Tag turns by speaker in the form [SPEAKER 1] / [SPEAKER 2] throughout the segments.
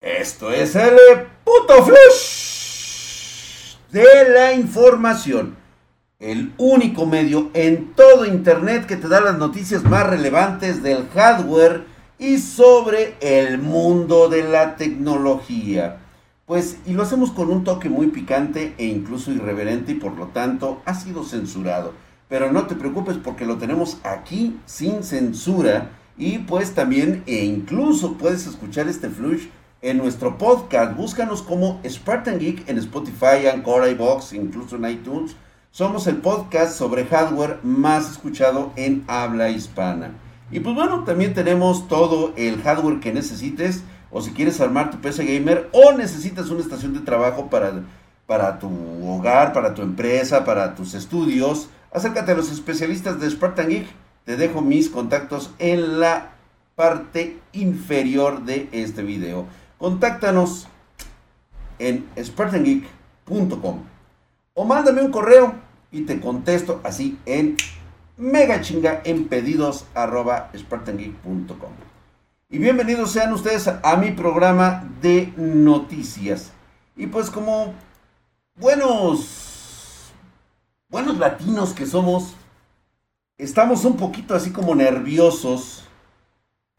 [SPEAKER 1] Esto es el puto flash de la información. El único medio en todo Internet que te da las noticias más relevantes del hardware y sobre el mundo de la tecnología. Pues, y lo hacemos con un toque muy picante e incluso irreverente y por lo tanto ha sido censurado. Pero no te preocupes porque lo tenemos aquí sin censura y pues también e incluso puedes escuchar este flush en nuestro podcast. Búscanos como Spartan Geek en Spotify, Anchor, iBox, incluso en iTunes. Somos el podcast sobre hardware más escuchado en habla hispana. Y pues bueno, también tenemos todo el hardware que necesites. O si quieres armar tu PC gamer o necesitas una estación de trabajo para, para tu hogar, para tu empresa, para tus estudios, acércate a los especialistas de Spartan Geek te dejo mis contactos en la parte inferior de este video. Contáctanos en spartangeek.com o mándame un correo y te contesto así en mega chinga en pedidos. Y bienvenidos sean ustedes a mi programa de noticias. Y pues como buenos, buenos latinos que somos, estamos un poquito así como nerviosos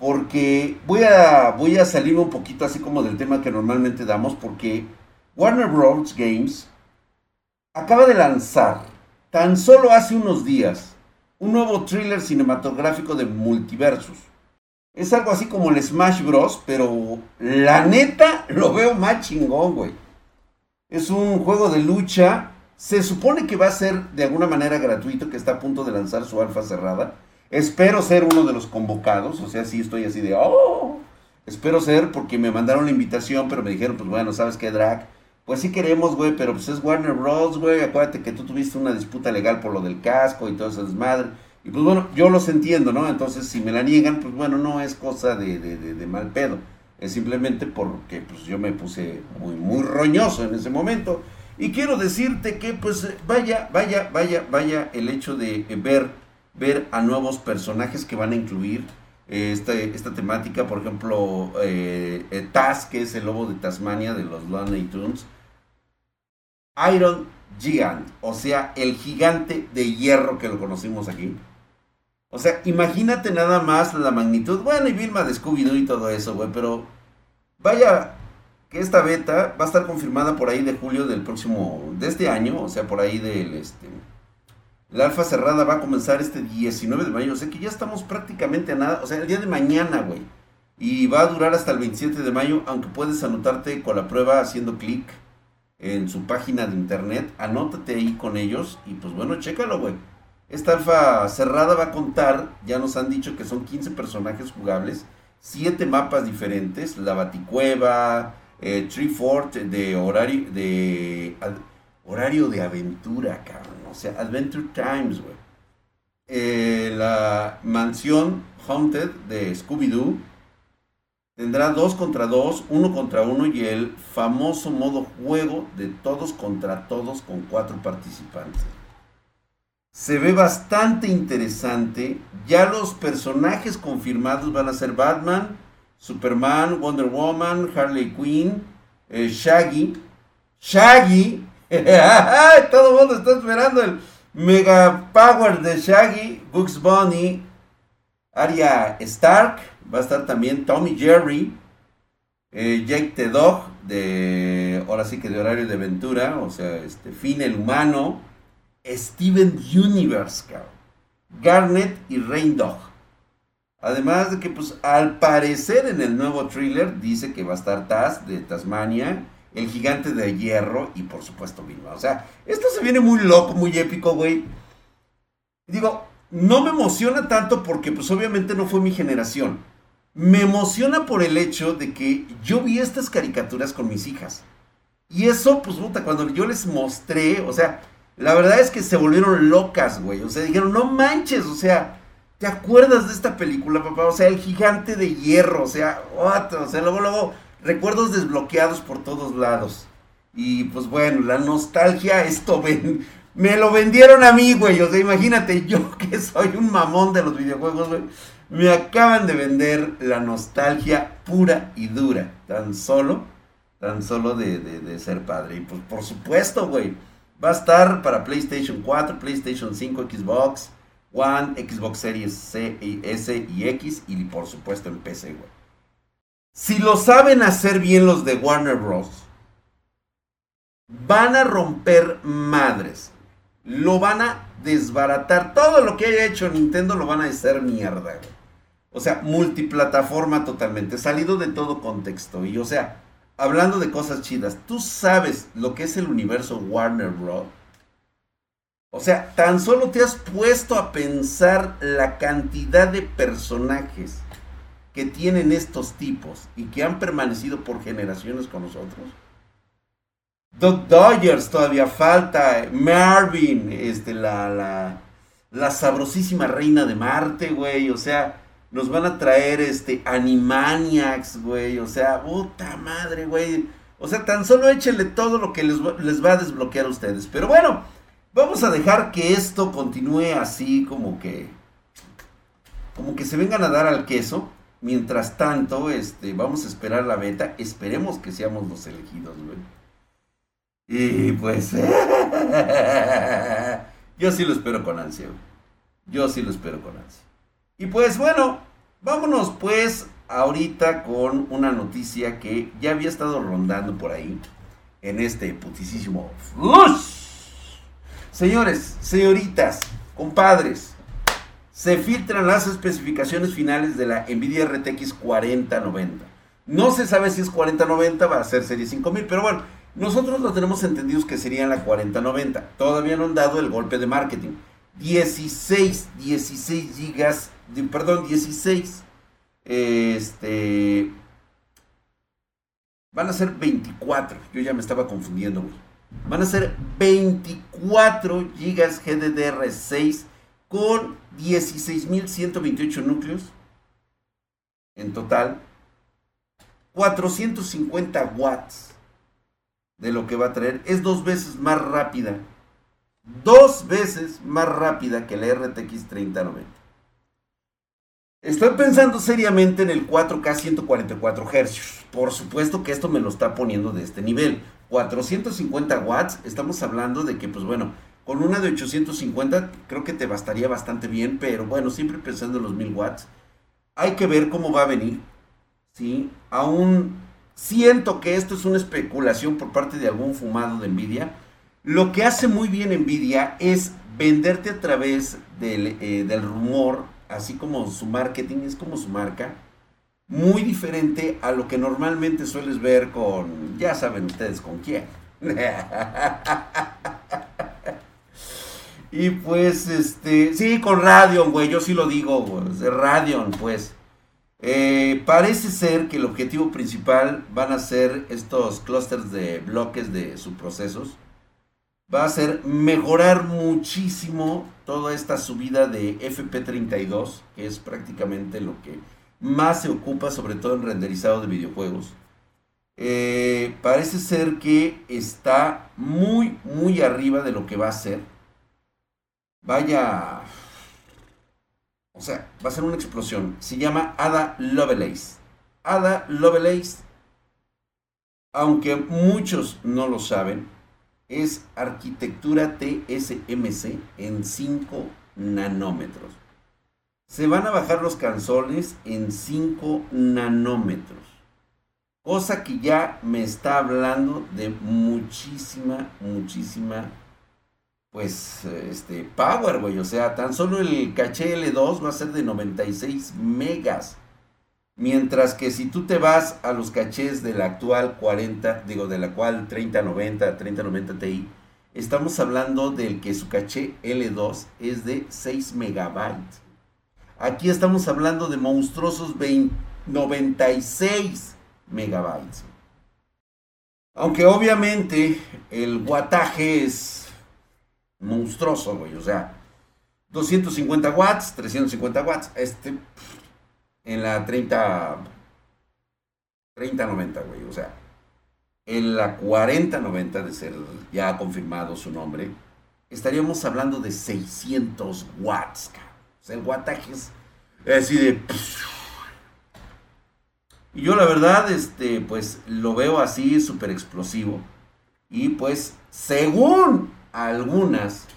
[SPEAKER 1] porque voy a, voy a salirme un poquito así como del tema que normalmente damos porque Warner Bros. Games acaba de lanzar tan solo hace unos días un nuevo thriller cinematográfico de multiversus. Es algo así como el Smash Bros. Pero la neta lo veo más chingón, güey. Es un juego de lucha se supone que va a ser de alguna manera gratuito, que está a punto de lanzar su alfa cerrada. Espero ser uno de los convocados, o sea, sí estoy así de, oh, espero ser porque me mandaron la invitación, pero me dijeron, pues bueno, ¿sabes qué, Drac? Pues sí queremos, güey, pero pues es Warner Bros., güey, acuérdate que tú tuviste una disputa legal por lo del casco y todo esa desmadre. Y pues bueno, yo los entiendo, ¿no? Entonces, si me la niegan, pues bueno, no es cosa de, de, de mal pedo. Es simplemente porque pues yo me puse muy, muy roñoso en ese momento. Y quiero decirte que pues vaya, vaya, vaya, vaya el hecho de ver, ver a nuevos personajes que van a incluir eh, esta, temática, por ejemplo, eh, eh, Taz, que es el lobo de Tasmania de los Looney Tunes, Iron Gigant, o sea, el gigante de hierro que lo conocimos aquí. O sea, imagínate nada más la magnitud. Bueno, y Vilma de Scooby-Doo y todo eso, güey, pero vaya que esta beta va a estar confirmada por ahí de julio del próximo, de este año, o sea, por ahí del, este, la alfa cerrada va a comenzar este 19 de mayo, o sea que ya estamos prácticamente a nada, o sea, el día de mañana, güey. Y va a durar hasta el 27 de mayo, aunque puedes anotarte con la prueba haciendo clic en su página de internet, anótate ahí con ellos y pues bueno, chécalo, güey. Esta alfa cerrada va a contar, ya nos han dicho que son 15 personajes jugables, 7 mapas diferentes, la Baticueva, eh, Tree Fort de horario de horario de aventura, cabrón. O sea, Adventure Times, güey. Eh, la mansión Haunted de Scooby-Doo tendrá dos contra dos, uno contra uno y el famoso modo juego de todos contra todos con cuatro participantes. Se ve bastante interesante. Ya los personajes confirmados van a ser Batman, Superman, Wonder Woman, Harley Quinn, eh, Shaggy. Shaggy. Todo el mundo está esperando el Mega Power de Shaggy, Bugs Bunny, Arya Stark. Va a estar también Tommy Jerry, eh, Jake the Dog, de, ahora sí que de horario de aventura, o sea, este, Finn el humano, Steven Universe, Garnet y Rain Dog. Además de que, pues, al parecer en el nuevo thriller dice que va a estar Taz de Tasmania, el gigante de hierro y por supuesto Vilma. O sea, esto se viene muy loco, muy épico, güey. Digo, no me emociona tanto porque, pues, obviamente no fue mi generación. Me emociona por el hecho de que yo vi estas caricaturas con mis hijas. Y eso, pues, puta, cuando yo les mostré, o sea, la verdad es que se volvieron locas, güey. O sea, dijeron, no manches, o sea ¿Te acuerdas de esta película, papá? O sea, el gigante de hierro, o sea, otro, o sea, luego, luego, recuerdos desbloqueados por todos lados. Y pues bueno, la nostalgia, esto me lo vendieron a mí, güey. O sea, imagínate, yo que soy un mamón de los videojuegos, güey. Me acaban de vender la nostalgia pura y dura. Tan solo, tan solo de, ser padre. Y pues por supuesto, güey. Va a estar para PlayStation 4, PlayStation 5, Xbox One, Xbox Series C, S y X. Y por supuesto en PC, güey. Si lo saben hacer bien los de Warner Bros. Van a romper madres. Lo van a desbaratar. Todo lo que haya hecho Nintendo lo van a hacer mierda. O sea, multiplataforma totalmente, salido de todo contexto. Y o sea, hablando de cosas chidas, ¿tú sabes lo que es el universo Warner Bros? O sea, tan solo te has puesto a pensar la cantidad de personajes que tienen estos tipos y que han permanecido por generaciones con nosotros. Doc Dodgers todavía falta, Marvin, este, la, la, la sabrosísima reina de Marte, güey, o sea, nos van a traer este Animaniacs, güey. O sea, puta madre, güey. O sea, tan solo échenle todo lo que les, les va a desbloquear a ustedes. Pero bueno, vamos a dejar que esto continúe así como que... Como que se vengan a dar al queso. Mientras tanto, este, vamos a esperar la beta. Esperemos que seamos los elegidos, güey. Y pues... yo sí lo espero con ansia. Yo sí lo espero con ansia. Y pues bueno, vámonos pues ahorita con una noticia que ya había estado rondando por ahí en este putisísimo Señores, señoritas, compadres, se filtran las especificaciones finales de la Nvidia RTX 4090. No se sabe si es 4090, va a ser serie 5000, pero bueno, nosotros lo tenemos entendidos que sería la 4090. Todavía no han dado el golpe de marketing. 16, 16 gigas perdón, 16. Este. Van a ser 24. Yo ya me estaba confundiendo, güey. Van a ser 24 GB GDDR6 con 16.128 núcleos. En total. 450 watts de lo que va a traer. Es dos veces más rápida. Dos veces más rápida que la RTX 3090. Estoy pensando seriamente en el 4K 144 Hz. Por supuesto que esto me lo está poniendo de este nivel. 450 watts, estamos hablando de que, pues bueno, con una de 850 creo que te bastaría bastante bien, pero bueno, siempre pensando en los 1000 watts. Hay que ver cómo va a venir. ¿sí? Aún siento que esto es una especulación por parte de algún fumado de Nvidia. Lo que hace muy bien Nvidia es venderte a través del, eh, del rumor así como su marketing, es como su marca, muy diferente a lo que normalmente sueles ver con, ya saben ustedes con quién. y pues, este, sí, con Radeon, güey, yo sí lo digo, güey, Radeon, pues. Eh, parece ser que el objetivo principal van a ser estos clústeres de bloques de subprocesos va a ser mejorar muchísimo toda esta subida de FP32, que es prácticamente lo que más se ocupa, sobre todo en renderizado de videojuegos. Eh, parece ser que está muy, muy arriba de lo que va a ser. Vaya. O sea, va a ser una explosión. Se llama Ada Lovelace. Ada Lovelace, aunque muchos no lo saben, es arquitectura TSMC en 5 nanómetros. Se van a bajar los canzones en 5 nanómetros. Cosa que ya me está hablando de muchísima, muchísima, pues, este, power, güey. O sea, tan solo el caché L2 va a ser de 96 megas. Mientras que si tú te vas a los cachés de la actual 40, digo, de la cual 3090, 3090 Ti, estamos hablando del que su caché L2 es de 6 megabytes. Aquí estamos hablando de monstruosos 96 megabytes. Aunque obviamente el guataje es monstruoso, güey. O sea, 250 watts, 350 watts. Este en la 30 3090, güey, o sea, en la 4090 de ser ya confirmado su nombre, estaríamos hablando de 600 watts, O sea, el wattaje es Así de... Y yo la verdad, este, pues lo veo así súper explosivo. Y pues, según algunas,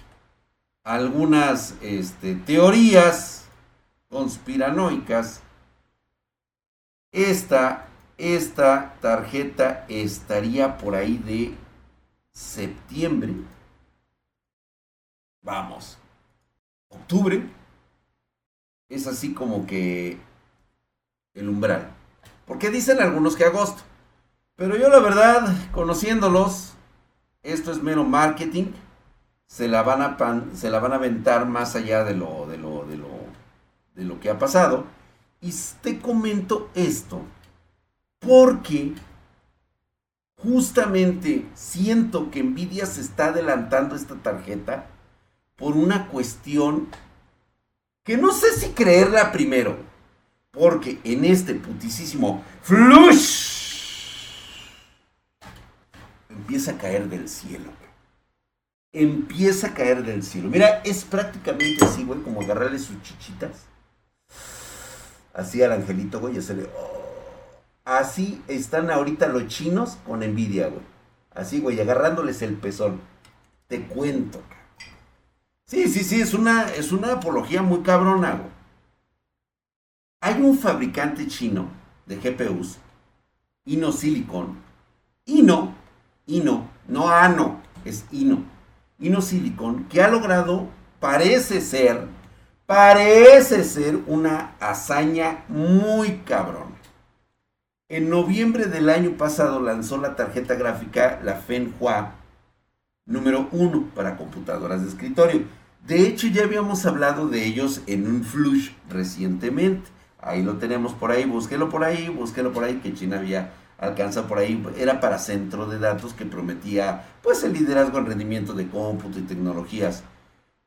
[SPEAKER 1] algunas este, teorías conspiranoicas, esta, esta tarjeta estaría por ahí de septiembre. Vamos. Octubre. Es así como que el umbral. Porque dicen algunos que agosto. Pero yo la verdad, conociéndolos, esto es mero marketing. Se la van a, se la van a aventar más allá de lo, de lo, de lo, de lo que ha pasado. Y te comento esto porque justamente siento que Nvidia se está adelantando esta tarjeta por una cuestión que no sé si creerla primero. Porque en este putisísimo flush empieza a caer del cielo. Empieza a caer del cielo. Mira, es prácticamente así, güey, como agarrarle sus chichitas. Así al angelito, güey, y hacerle... Oh. Así están ahorita los chinos con envidia, güey. Así, güey, agarrándoles el pezón. Te cuento. Sí, sí, sí, es una, es una apología muy cabrona, güey. Hay un fabricante chino de GPUs, Ino Silicon, Ino, Ino, no Ano, es Ino, Ino Silicon, que ha logrado, parece ser, parece ser una hazaña muy cabrón. En noviembre del año pasado lanzó la tarjeta gráfica, la Fenhua número 1 para computadoras de escritorio. De hecho, ya habíamos hablado de ellos en un flush recientemente. Ahí lo tenemos por ahí, búsquelo por ahí, búsquelo por ahí, que China había alcanzado por ahí. Era para centro de datos que prometía pues el liderazgo en rendimiento de cómputo y tecnologías.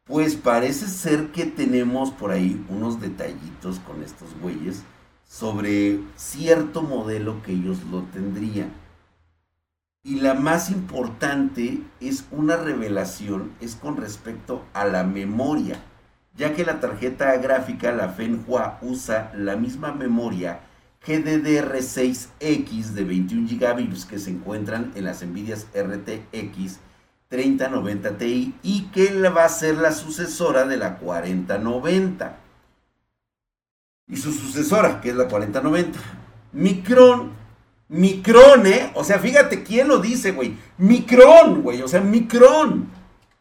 [SPEAKER 1] Pues parece ser que tenemos por ahí unos detallitos con estos güeyes sobre cierto modelo que ellos lo tendrían. Y la más importante es una revelación, es con respecto a la memoria, ya que la tarjeta gráfica, la Fenhua, usa la misma memoria GDDR6X de 21 GB que se encuentran en las Nvidias RTX 3090 Ti y que va a ser la sucesora de la 4090 y su sucesora, que es la 4090. Micron, Micron, ¿eh? O sea, fíjate quién lo dice, güey. Micron, güey. O sea, Micron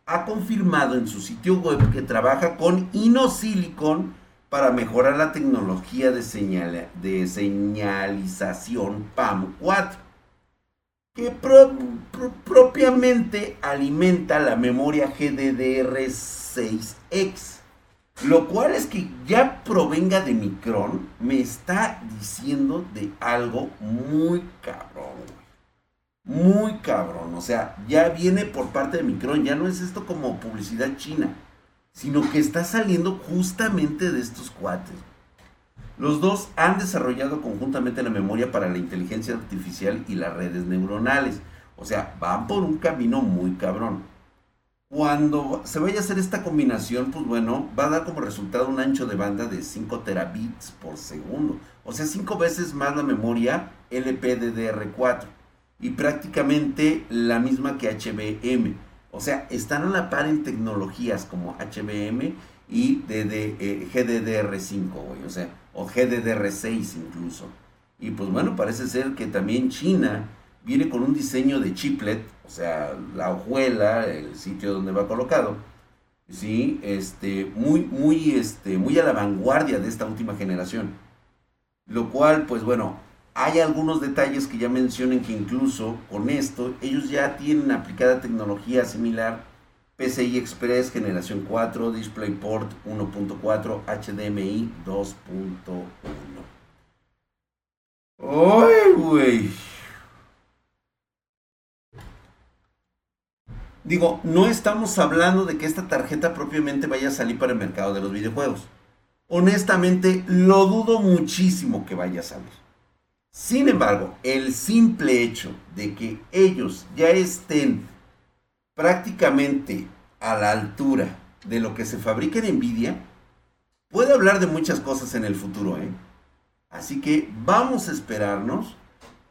[SPEAKER 1] ha confirmado en su sitio web que trabaja con InnoSilicon para mejorar la tecnología de, señal, de señalización PAM4, que propiamente alimenta la memoria GDDR6X. Lo cual es que ya provenga de Micron, me está diciendo de algo muy cabrón, Muy cabrón. O sea, ya viene por parte de Micron. Ya no es esto como publicidad china. Sino que está saliendo justamente de estos cuates. Los dos han desarrollado conjuntamente la memoria para la inteligencia artificial y las redes neuronales. O sea, van por un camino muy cabrón. Cuando se vaya a hacer esta combinación, pues bueno, va a dar como resultado un ancho de banda de 5 terabits por segundo. O sea, 5 veces más la memoria LPDDR4. Y prácticamente la misma que HBM. O sea, están a la par en tecnologías como HBM y eh, GDDR5, güey. O sea, o GDDR6 incluso. Y pues bueno, parece ser que también China viene con un diseño de chiplet, o sea, la hojuela, el sitio donde va colocado, sí, este, muy, muy, este, muy a la vanguardia de esta última generación. Lo cual, pues bueno, hay algunos detalles que ya mencionen que incluso con esto ellos ya tienen aplicada tecnología similar PCI Express generación 4, DisplayPort 1.4, HDMI 2.1. ¡Ay, güey! Digo, no estamos hablando de que esta tarjeta propiamente vaya a salir para el mercado de los videojuegos. Honestamente, lo dudo muchísimo que vaya a salir. Sin embargo, el simple hecho de que ellos ya estén prácticamente a la altura de lo que se fabrica en Nvidia, puede hablar de muchas cosas en el futuro, ¿eh? Así que vamos a esperarnos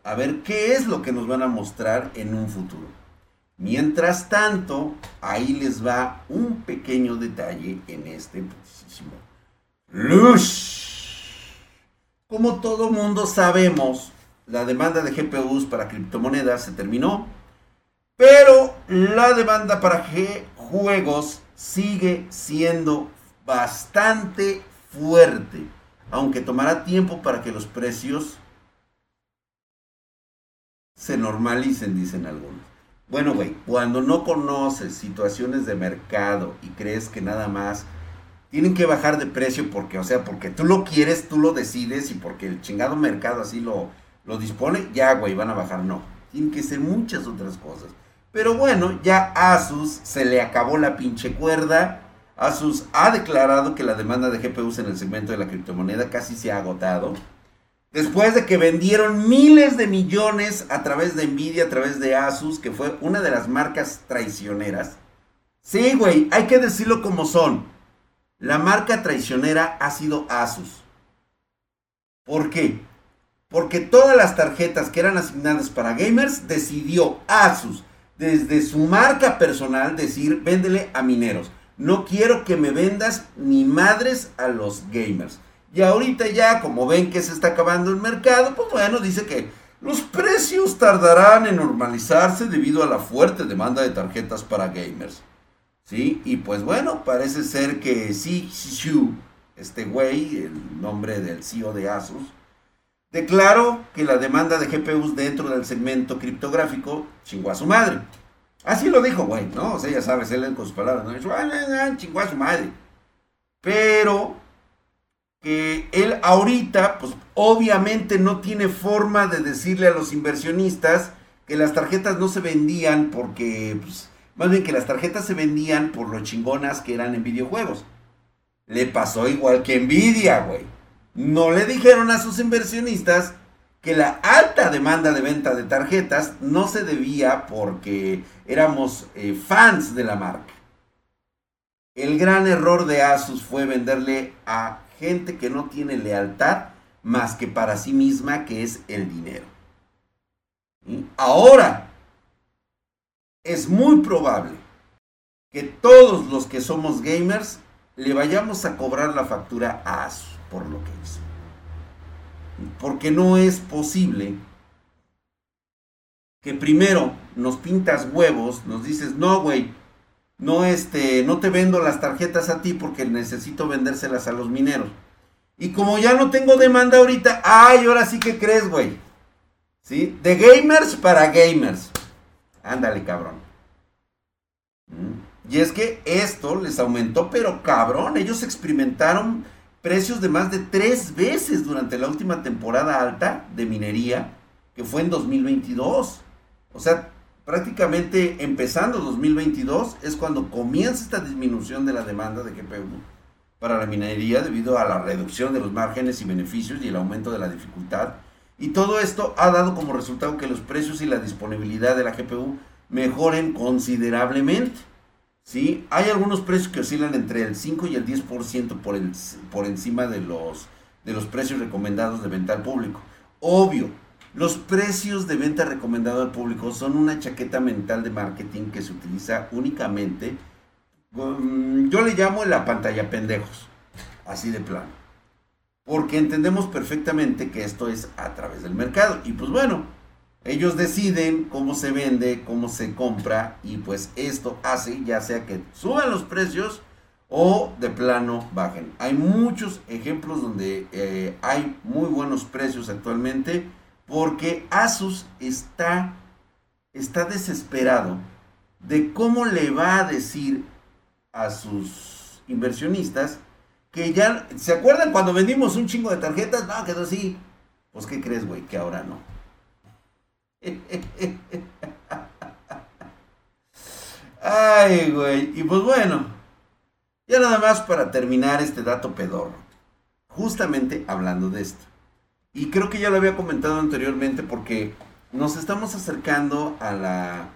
[SPEAKER 1] a ver qué es lo que nos van a mostrar en un futuro. Mientras tanto, ahí les va un pequeño detalle en este Luz. Como todo mundo sabemos, la demanda de GPUs para criptomonedas se terminó, pero la demanda para G juegos sigue siendo bastante fuerte, aunque tomará tiempo para que los precios se normalicen, dicen algunos. Bueno, güey, cuando no conoces situaciones de mercado y crees que nada más tienen que bajar de precio porque, o sea, porque tú lo quieres, tú lo decides y porque el chingado mercado así lo, lo dispone, ya, güey, van a bajar. No, tienen que ser muchas otras cosas. Pero bueno, ya Asus se le acabó la pinche cuerda. Asus ha declarado que la demanda de GPUs en el segmento de la criptomoneda casi se ha agotado. Después de que vendieron miles de millones a través de Nvidia, a través de Asus, que fue una de las marcas traicioneras. Sí, güey, hay que decirlo como son. La marca traicionera ha sido Asus. ¿Por qué? Porque todas las tarjetas que eran asignadas para gamers decidió Asus desde su marca personal decir, véndele a mineros. No quiero que me vendas ni madres a los gamers. Y ahorita ya, como ven que se está acabando el mercado, pues bueno, dice que los precios tardarán en normalizarse debido a la fuerte demanda de tarjetas para gamers. ¿Sí? Y pues bueno, parece ser que Xi Shu, este güey, el nombre del CEO de Asus, declaró que la demanda de GPUs dentro del segmento criptográfico chingó a su madre. Así lo dijo, güey, ¿no? O sea, ya sabes, él con sus palabras, ¿no? Dijo, ah, chingó a su madre. Pero que él ahorita, pues obviamente no tiene forma de decirle a los inversionistas que las tarjetas no se vendían porque, pues, más bien que las tarjetas se vendían por lo chingonas que eran en videojuegos. Le pasó igual que Nvidia, güey. No le dijeron a sus inversionistas que la alta demanda de venta de tarjetas no se debía porque éramos eh, fans de la marca. El gran error de Asus fue venderle a gente que no tiene lealtad más que para sí misma, que es el dinero. Ahora, es muy probable que todos los que somos gamers le vayamos a cobrar la factura a Asus por lo que hizo. Porque no es posible que primero nos pintas huevos, nos dices, no, güey, no, este, no te vendo las tarjetas a ti porque necesito vendérselas a los mineros. Y como ya no tengo demanda ahorita, ay, ahora sí que crees, güey. ¿Sí? De gamers para gamers. Ándale, cabrón. Y es que esto les aumentó, pero cabrón, ellos experimentaron precios de más de tres veces durante la última temporada alta de minería, que fue en 2022. O sea, prácticamente empezando 2022 es cuando comienza esta disminución de la demanda de GPU para la minería debido a la reducción de los márgenes y beneficios y el aumento de la dificultad. Y todo esto ha dado como resultado que los precios y la disponibilidad de la GPU mejoren considerablemente. ¿sí? Hay algunos precios que oscilan entre el 5 y el 10% por, el, por encima de los, de los precios recomendados de venta al público. Obvio, los precios de venta recomendado al público son una chaqueta mental de marketing que se utiliza únicamente, yo le llamo la pantalla pendejos, así de plano. Porque entendemos perfectamente que esto es a través del mercado. Y pues bueno, ellos deciden cómo se vende, cómo se compra y pues esto hace ya sea que suban los precios o de plano bajen. Hay muchos ejemplos donde eh, hay muy buenos precios actualmente porque Asus está, está desesperado de cómo le va a decir a sus inversionistas que ya, ¿se acuerdan cuando vendimos un chingo de tarjetas? No, quedó así. Pues, ¿qué crees, güey? Que ahora no. Ay, güey. Y pues bueno, ya nada más para terminar este dato pedorro. Justamente hablando de esto. Y creo que ya lo había comentado anteriormente porque nos estamos acercando a la,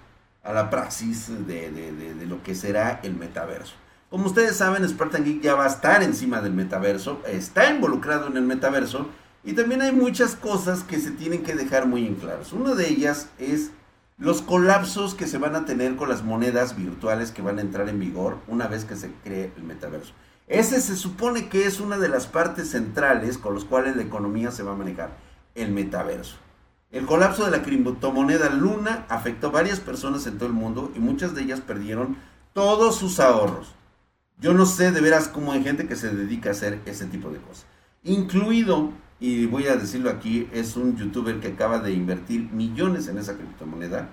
[SPEAKER 1] a la praxis de, lo que será el metaverso. Como ustedes saben, Spartan Geek ya va a estar encima del metaverso, está involucrado en el metaverso y también hay muchas cosas que se tienen que dejar muy en claras. Una de ellas es los colapsos que se van a tener con las monedas virtuales que van a entrar en vigor una vez que se cree el metaverso. Ese se supone que es una de las partes centrales con los cuales la economía se va a manejar, el metaverso. El colapso de la criptomoneda Luna afectó a varias personas en todo el mundo y muchas de ellas perdieron todos sus ahorros. Yo no sé de veras cómo hay gente que se dedica a hacer ese tipo de cosas. Incluido y voy a decirlo aquí, es un youtuber que acaba de invertir millones en esa criptomoneda.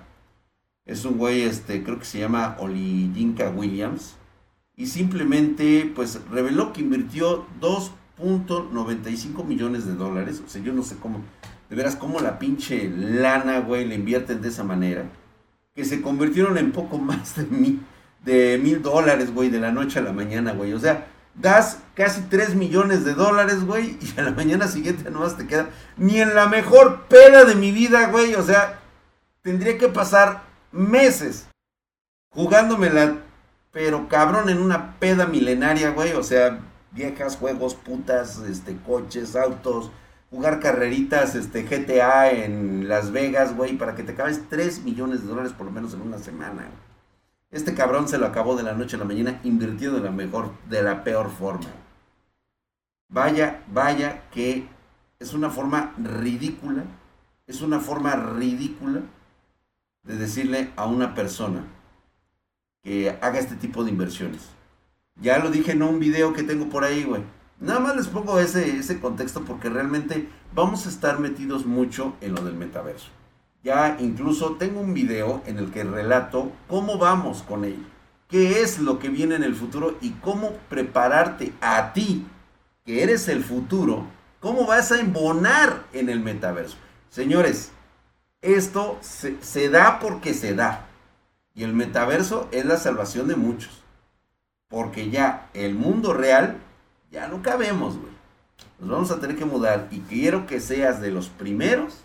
[SPEAKER 1] Es un güey, este, creo que se llama Olijinka Williams. Y simplemente, pues, reveló que invirtió 2.95 millones de dólares. O sea, yo no sé cómo, de veras, cómo la pinche lana, güey, le invierten de esa manera. Que se convirtieron en poco más de mil, de mil dólares, güey, de la noche a la mañana, güey. O sea, das casi 3 millones de dólares, güey, y a la mañana siguiente nomás te queda ni en la mejor peda de mi vida, güey, o sea, tendría que pasar meses jugándomela, pero cabrón, en una peda milenaria, güey, o sea, viejas, juegos, putas, este, coches, autos, jugar carreritas, este, GTA en Las Vegas, güey, para que te acabes 3 millones de dólares por lo menos en una semana, güey. Este cabrón se lo acabó de la noche a la mañana invirtiendo de la mejor, de la peor forma. Vaya, vaya que es una forma ridícula, es una forma ridícula de decirle a una persona que haga este tipo de inversiones. Ya lo dije en un video que tengo por ahí, güey. Nada más les pongo ese, ese contexto porque realmente vamos a estar metidos mucho en lo del metaverso. Ya incluso tengo un video en el que relato cómo vamos con ello, qué es lo que viene en el futuro y cómo prepararte a ti, que eres el futuro, cómo vas a embonar en el metaverso. Señores, esto se, se da porque se da. Y el metaverso es la salvación de muchos. Porque ya el mundo real, ya no cabemos, güey. Nos vamos a tener que mudar y quiero que seas de los primeros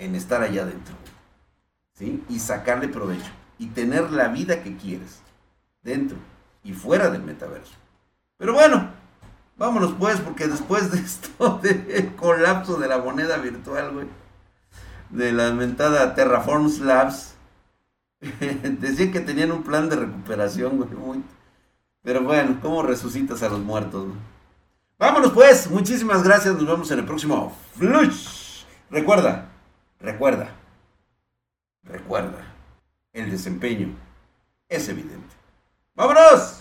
[SPEAKER 1] en estar allá adentro. ¿Sí? Y sacarle provecho. Y tener la vida que quieres. Dentro y fuera del metaverso. Pero bueno, vámonos pues, porque después de esto, del colapso de la moneda virtual, güey, de la mentada Terraform Labs, decían que tenían un plan de recuperación, güey. Pero bueno, ¿cómo resucitas a los muertos? Vámonos pues, muchísimas gracias, nos vemos en el próximo Flush. Recuerda, Recuerda, recuerda, el desempeño es evidente. ¡Vámonos!